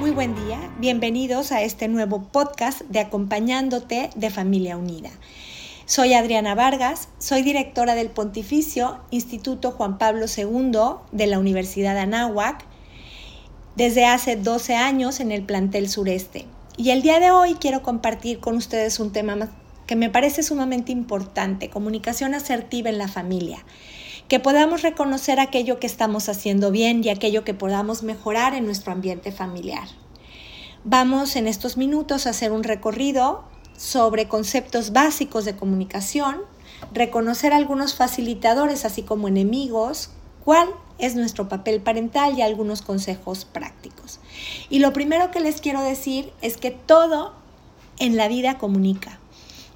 Muy buen día, bienvenidos a este nuevo podcast de Acompañándote de Familia Unida. Soy Adriana Vargas, soy directora del Pontificio Instituto Juan Pablo II de la Universidad de Anáhuac desde hace 12 años en el plantel sureste. Y el día de hoy quiero compartir con ustedes un tema que me parece sumamente importante, comunicación asertiva en la familia. Que podamos reconocer aquello que estamos haciendo bien y aquello que podamos mejorar en nuestro ambiente familiar. Vamos en estos minutos a hacer un recorrido sobre conceptos básicos de comunicación, reconocer algunos facilitadores así como enemigos, cuál es nuestro papel parental y algunos consejos prácticos. Y lo primero que les quiero decir es que todo en la vida comunica.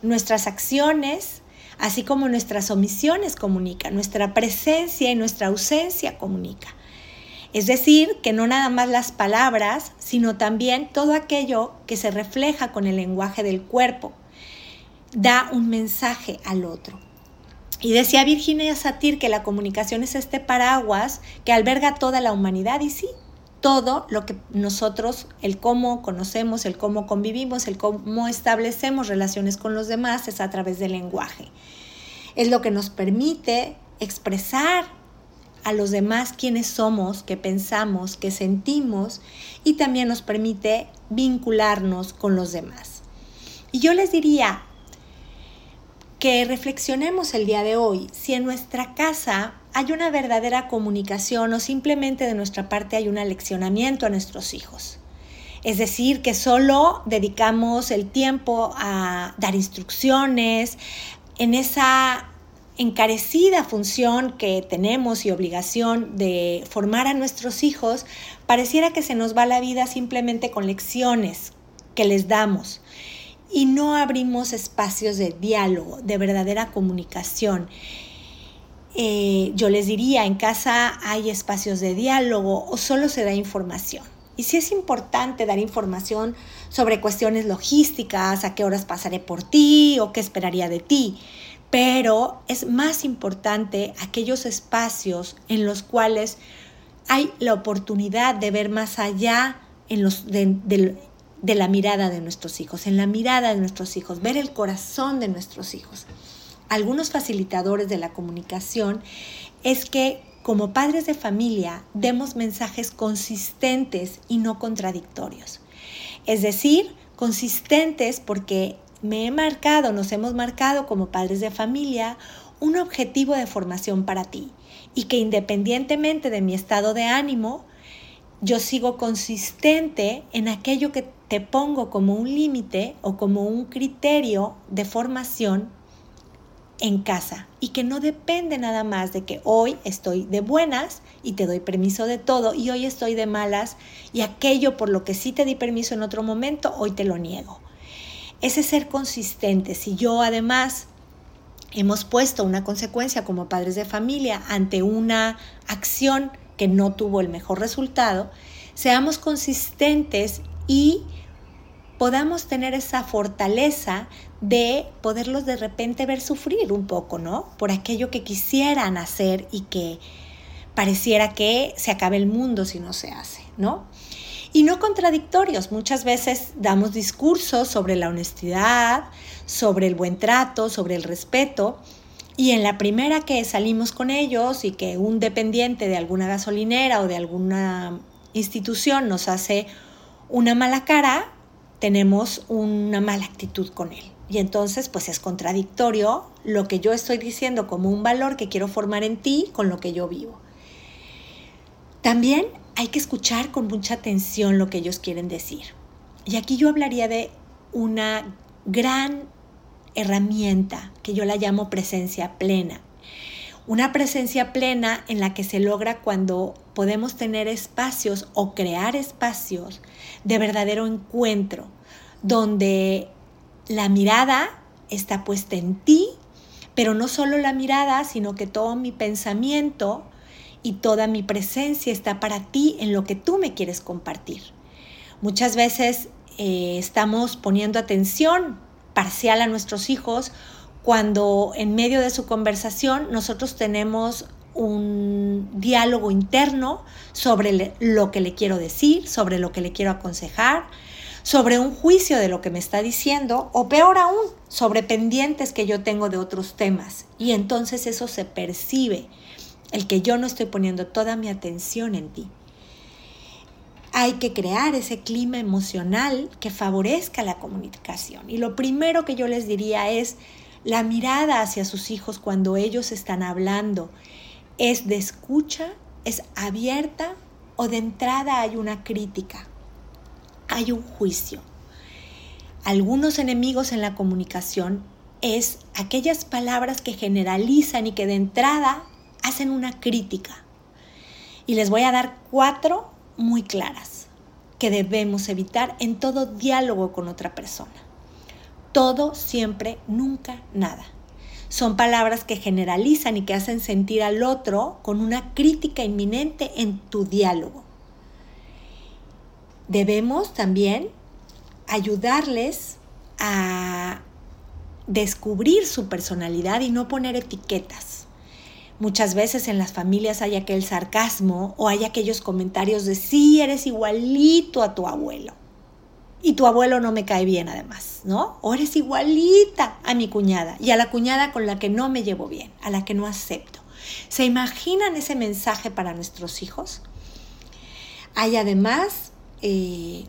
Nuestras acciones, así como nuestras omisiones comunican, nuestra presencia y nuestra ausencia comunica. Es decir, que no nada más las palabras, sino también todo aquello que se refleja con el lenguaje del cuerpo, da un mensaje al otro. Y decía Virginia Satir que la comunicación es este paraguas que alberga toda la humanidad y sí, todo lo que nosotros, el cómo conocemos, el cómo convivimos, el cómo establecemos relaciones con los demás es a través del lenguaje. Es lo que nos permite expresar a los demás quiénes somos, qué pensamos, qué sentimos y también nos permite vincularnos con los demás. Y yo les diría que reflexionemos el día de hoy si en nuestra casa hay una verdadera comunicación o simplemente de nuestra parte hay un aleccionamiento a nuestros hijos. Es decir, que solo dedicamos el tiempo a dar instrucciones en esa encarecida función que tenemos y obligación de formar a nuestros hijos, pareciera que se nos va la vida simplemente con lecciones que les damos y no abrimos espacios de diálogo, de verdadera comunicación. Eh, yo les diría, en casa hay espacios de diálogo o solo se da información. Y si es importante dar información sobre cuestiones logísticas, a qué horas pasaré por ti o qué esperaría de ti pero es más importante aquellos espacios en los cuales hay la oportunidad de ver más allá de, de la mirada de nuestros hijos, en la mirada de nuestros hijos, ver el corazón de nuestros hijos. Algunos facilitadores de la comunicación es que como padres de familia demos mensajes consistentes y no contradictorios. Es decir, consistentes porque me he marcado, nos hemos marcado como padres de familia un objetivo de formación para ti y que independientemente de mi estado de ánimo, yo sigo consistente en aquello que te pongo como un límite o como un criterio de formación en casa y que no depende nada más de que hoy estoy de buenas y te doy permiso de todo y hoy estoy de malas y aquello por lo que sí te di permiso en otro momento, hoy te lo niego ese ser consistente. Si yo además hemos puesto una consecuencia como padres de familia ante una acción que no tuvo el mejor resultado, seamos consistentes y podamos tener esa fortaleza de poderlos de repente ver sufrir un poco, ¿no? Por aquello que quisieran hacer y que pareciera que se acabe el mundo si no se hace, ¿no? y no contradictorios. Muchas veces damos discursos sobre la honestidad, sobre el buen trato, sobre el respeto. Y en la primera que salimos con ellos y que un dependiente de alguna gasolinera o de alguna institución nos hace una mala cara, tenemos una mala actitud con él. Y entonces pues es contradictorio lo que yo estoy diciendo como un valor que quiero formar en ti con lo que yo vivo. También hay que escuchar con mucha atención lo que ellos quieren decir. Y aquí yo hablaría de una gran herramienta que yo la llamo presencia plena. Una presencia plena en la que se logra cuando podemos tener espacios o crear espacios de verdadero encuentro, donde la mirada está puesta en ti, pero no solo la mirada, sino que todo mi pensamiento y toda mi presencia está para ti en lo que tú me quieres compartir. Muchas veces eh, estamos poniendo atención parcial a nuestros hijos cuando en medio de su conversación nosotros tenemos un diálogo interno sobre lo que le quiero decir, sobre lo que le quiero aconsejar, sobre un juicio de lo que me está diciendo o peor aún, sobre pendientes que yo tengo de otros temas. Y entonces eso se percibe, el que yo no estoy poniendo toda mi atención en ti. Hay que crear ese clima emocional que favorezca la comunicación. Y lo primero que yo les diría es la mirada hacia sus hijos cuando ellos están hablando es de escucha, es abierta o de entrada hay una crítica, hay un juicio. Algunos enemigos en la comunicación es aquellas palabras que generalizan y que de entrada hacen una crítica. Y les voy a dar cuatro muy claras que debemos evitar en todo diálogo con otra persona. Todo, siempre, nunca, nada. Son palabras que generalizan y que hacen sentir al otro con una crítica inminente en tu diálogo. Debemos también ayudarles a descubrir su personalidad y no poner etiquetas. Muchas veces en las familias hay aquel sarcasmo o hay aquellos comentarios de sí, eres igualito a tu abuelo y tu abuelo no me cae bien además, ¿no? O eres igualita a mi cuñada y a la cuñada con la que no me llevo bien, a la que no acepto. ¿Se imaginan ese mensaje para nuestros hijos? Hay además eh,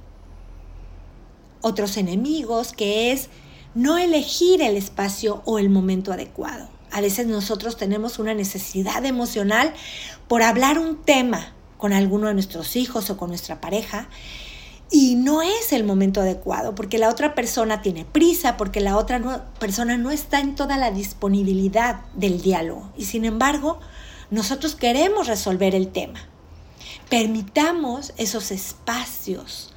otros enemigos que es no elegir el espacio o el momento adecuado. A veces nosotros tenemos una necesidad emocional por hablar un tema con alguno de nuestros hijos o con nuestra pareja y no es el momento adecuado porque la otra persona tiene prisa, porque la otra persona no está en toda la disponibilidad del diálogo. Y sin embargo, nosotros queremos resolver el tema. Permitamos esos espacios.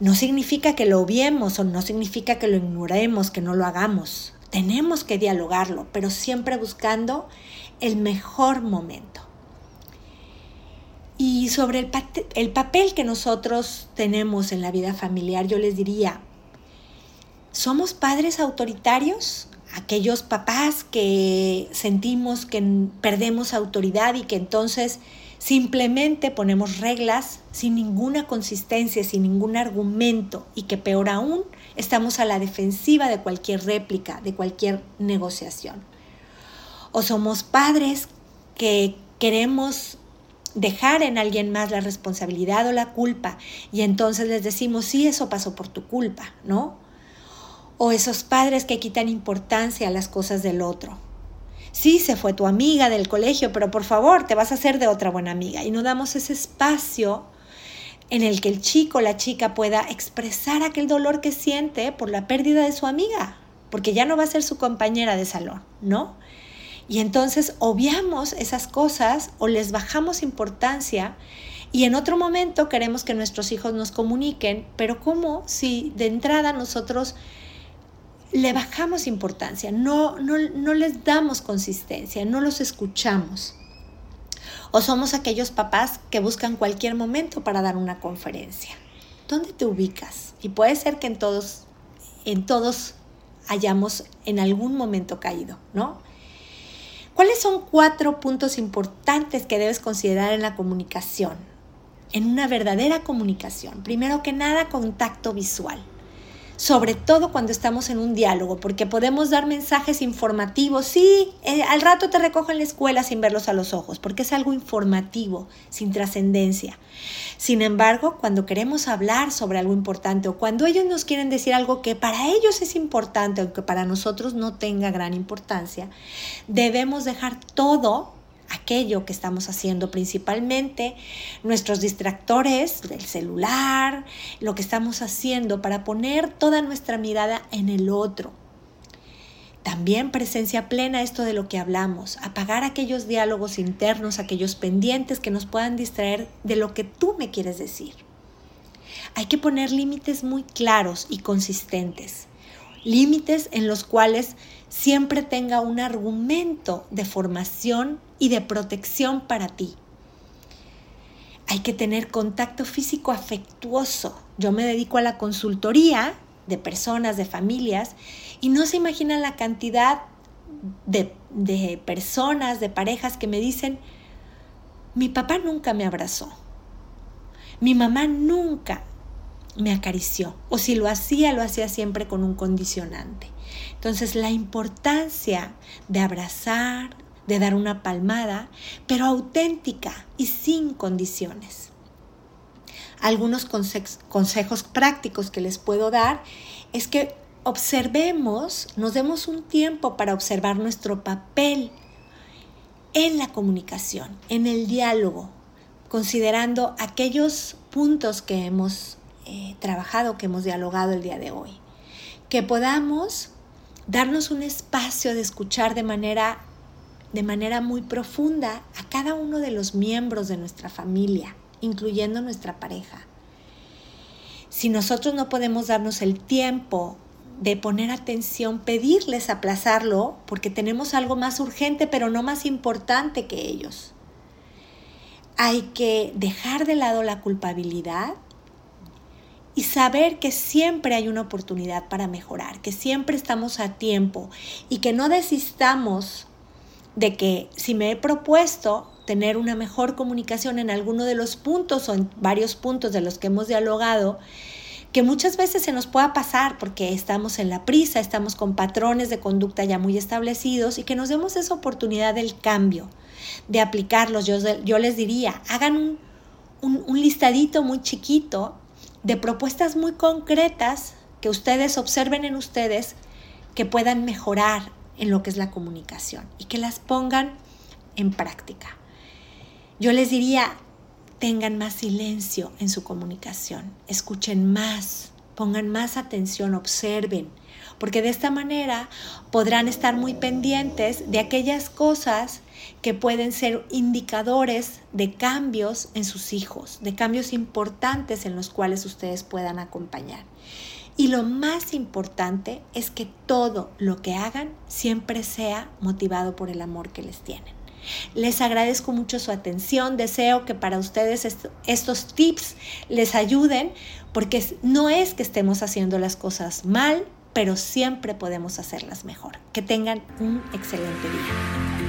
No significa que lo obviemos o no significa que lo ignoremos, que no lo hagamos. Tenemos que dialogarlo, pero siempre buscando el mejor momento. Y sobre el, el papel que nosotros tenemos en la vida familiar, yo les diría, ¿somos padres autoritarios? Aquellos papás que sentimos que perdemos autoridad y que entonces simplemente ponemos reglas sin ninguna consistencia, sin ningún argumento y que peor aún estamos a la defensiva de cualquier réplica, de cualquier negociación. O somos padres que queremos dejar en alguien más la responsabilidad o la culpa y entonces les decimos, sí, eso pasó por tu culpa, ¿no? O esos padres que quitan importancia a las cosas del otro. Sí, se fue tu amiga del colegio, pero por favor, te vas a hacer de otra buena amiga. Y no damos ese espacio en el que el chico o la chica pueda expresar aquel dolor que siente por la pérdida de su amiga, porque ya no va a ser su compañera de salón, ¿no? Y entonces obviamos esas cosas o les bajamos importancia y en otro momento queremos que nuestros hijos nos comuniquen, pero ¿cómo si de entrada nosotros le bajamos importancia, no, no, no les damos consistencia, no los escuchamos? O somos aquellos papás que buscan cualquier momento para dar una conferencia. ¿Dónde te ubicas? Y puede ser que en todos, en todos hayamos en algún momento caído, ¿no? ¿Cuáles son cuatro puntos importantes que debes considerar en la comunicación? En una verdadera comunicación. Primero que nada, contacto visual sobre todo cuando estamos en un diálogo, porque podemos dar mensajes informativos. Sí, eh, al rato te recojo en la escuela sin verlos a los ojos, porque es algo informativo, sin trascendencia. Sin embargo, cuando queremos hablar sobre algo importante o cuando ellos nos quieren decir algo que para ellos es importante, aunque para nosotros no tenga gran importancia, debemos dejar todo aquello que estamos haciendo, principalmente nuestros distractores del celular, lo que estamos haciendo para poner toda nuestra mirada en el otro. También presencia plena esto de lo que hablamos, apagar aquellos diálogos internos, aquellos pendientes que nos puedan distraer de lo que tú me quieres decir. Hay que poner límites muy claros y consistentes. límites en los cuales siempre tenga un argumento de formación y de protección para ti. Hay que tener contacto físico afectuoso. Yo me dedico a la consultoría de personas, de familias, y no se imaginan la cantidad de, de personas, de parejas que me dicen, mi papá nunca me abrazó, mi mamá nunca me acarició, o si lo hacía, lo hacía siempre con un condicionante. Entonces la importancia de abrazar, de dar una palmada, pero auténtica y sin condiciones. Algunos consejos prácticos que les puedo dar es que observemos, nos demos un tiempo para observar nuestro papel en la comunicación, en el diálogo, considerando aquellos puntos que hemos eh, trabajado, que hemos dialogado el día de hoy. Que podamos darnos un espacio de escuchar de manera, de manera muy profunda a cada uno de los miembros de nuestra familia, incluyendo nuestra pareja. Si nosotros no podemos darnos el tiempo de poner atención, pedirles aplazarlo, porque tenemos algo más urgente, pero no más importante que ellos. Hay que dejar de lado la culpabilidad y saber que siempre hay una oportunidad para mejorar, que siempre estamos a tiempo y que no desistamos de que si me he propuesto tener una mejor comunicación en alguno de los puntos o en varios puntos de los que hemos dialogado, que muchas veces se nos pueda pasar porque estamos en la prisa, estamos con patrones de conducta ya muy establecidos y que nos demos esa oportunidad del cambio, de aplicarlos. Yo, yo les diría, hagan un, un, un listadito muy chiquito de propuestas muy concretas que ustedes observen en ustedes que puedan mejorar en lo que es la comunicación y que las pongan en práctica. Yo les diría, tengan más silencio en su comunicación, escuchen más, pongan más atención, observen, porque de esta manera podrán estar muy pendientes de aquellas cosas que pueden ser indicadores de cambios en sus hijos, de cambios importantes en los cuales ustedes puedan acompañar. Y lo más importante es que todo lo que hagan siempre sea motivado por el amor que les tienen. Les agradezco mucho su atención, deseo que para ustedes estos tips les ayuden porque no es que estemos haciendo las cosas mal, pero siempre podemos hacerlas mejor. Que tengan un excelente día.